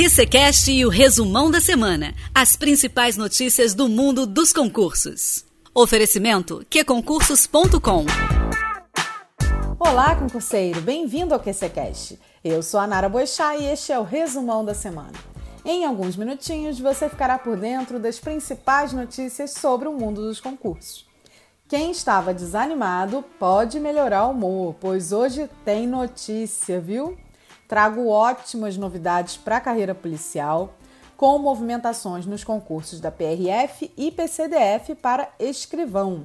QCCast e o resumão da semana. As principais notícias do mundo dos concursos. Oferecimento qconcursos.com Olá, concurseiro! Bem-vindo ao QCCast. Eu sou a Nara Boixá e este é o resumão da semana. Em alguns minutinhos você ficará por dentro das principais notícias sobre o mundo dos concursos. Quem estava desanimado pode melhorar o humor, pois hoje tem notícia, viu? Trago ótimas novidades para a carreira policial, com movimentações nos concursos da PRF e PCDF para escrivão.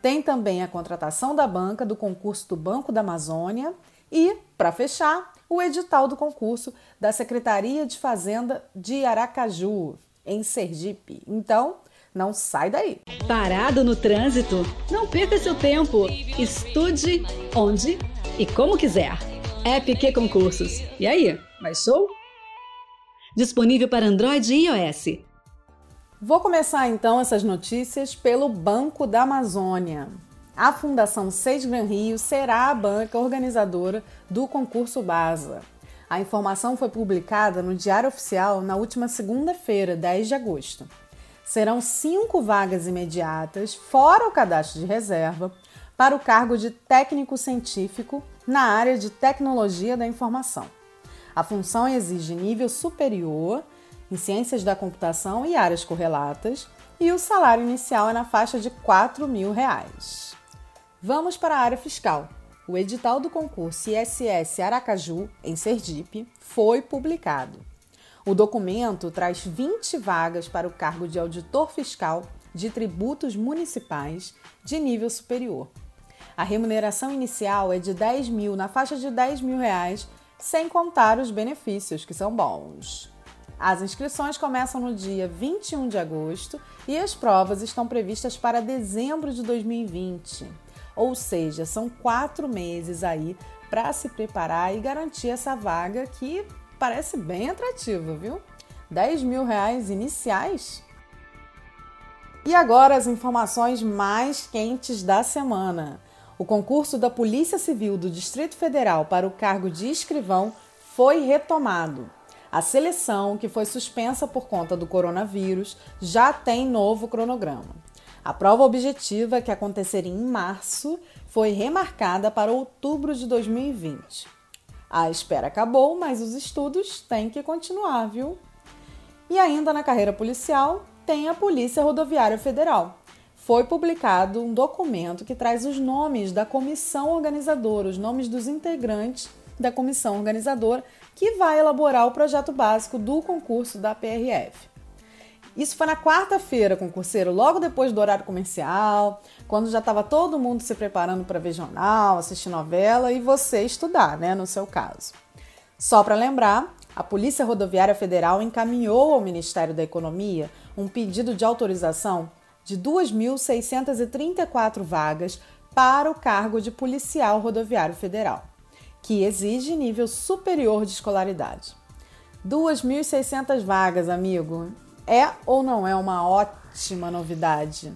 Tem também a contratação da banca do concurso do Banco da Amazônia e, para fechar, o edital do concurso da Secretaria de Fazenda de Aracaju, em Sergipe. Então, não sai daí. Parado no trânsito? Não perca seu tempo. Estude onde e como quiser. App Q Concursos. E aí, baixou? Disponível para Android e iOS. Vou começar então essas notícias pelo Banco da Amazônia. A Fundação Seis Gran Rio será a banca organizadora do concurso BASA. A informação foi publicada no Diário Oficial na última segunda-feira, 10 de agosto. Serão cinco vagas imediatas, fora o cadastro de reserva, para o cargo de técnico científico na área de tecnologia da informação. A função exige nível superior em ciências da computação e áreas correlatas, e o salário inicial é na faixa de 4 mil reais. Vamos para a área fiscal. O edital do concurso ISS Aracaju, em Sergipe, foi publicado. O documento traz 20 vagas para o cargo de auditor fiscal de tributos municipais de nível superior. A remuneração inicial é de 10 mil, na faixa de 10 mil reais, sem contar os benefícios, que são bons. As inscrições começam no dia 21 de agosto e as provas estão previstas para dezembro de 2020. Ou seja, são quatro meses aí para se preparar e garantir essa vaga que parece bem atrativa, viu? 10 mil reais iniciais? E agora as informações mais quentes da semana. O concurso da Polícia Civil do Distrito Federal para o cargo de escrivão foi retomado. A seleção, que foi suspensa por conta do coronavírus, já tem novo cronograma. A prova objetiva, que aconteceria em março, foi remarcada para outubro de 2020. A espera acabou, mas os estudos têm que continuar, viu? E ainda na carreira policial, tem a Polícia Rodoviária Federal foi publicado um documento que traz os nomes da comissão organizadora, os nomes dos integrantes da comissão organizadora que vai elaborar o projeto básico do concurso da PRF. Isso foi na quarta-feira, concurseiro, logo depois do horário comercial, quando já estava todo mundo se preparando para ver jornal, assistir novela e você estudar, né, no seu caso. Só para lembrar, a Polícia Rodoviária Federal encaminhou ao Ministério da Economia um pedido de autorização de 2.634 vagas para o cargo de policial rodoviário federal, que exige nível superior de escolaridade. 2.600 vagas, amigo. É ou não é uma ótima novidade?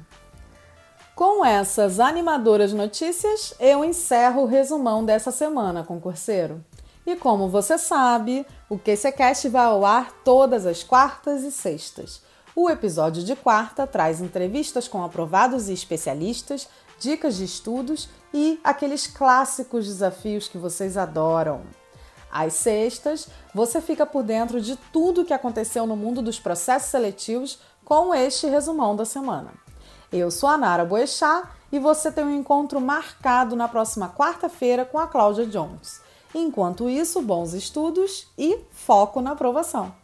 Com essas animadoras notícias, eu encerro o resumão dessa semana, concurseiro. E como você sabe, o QCCast vai ao ar todas as quartas e sextas. O episódio de quarta traz entrevistas com aprovados e especialistas, dicas de estudos e aqueles clássicos desafios que vocês adoram. Às sextas, você fica por dentro de tudo o que aconteceu no mundo dos processos seletivos com este resumão da semana. Eu sou a Nara Boechat e você tem um encontro marcado na próxima quarta-feira com a Cláudia Jones. Enquanto isso, bons estudos e foco na aprovação.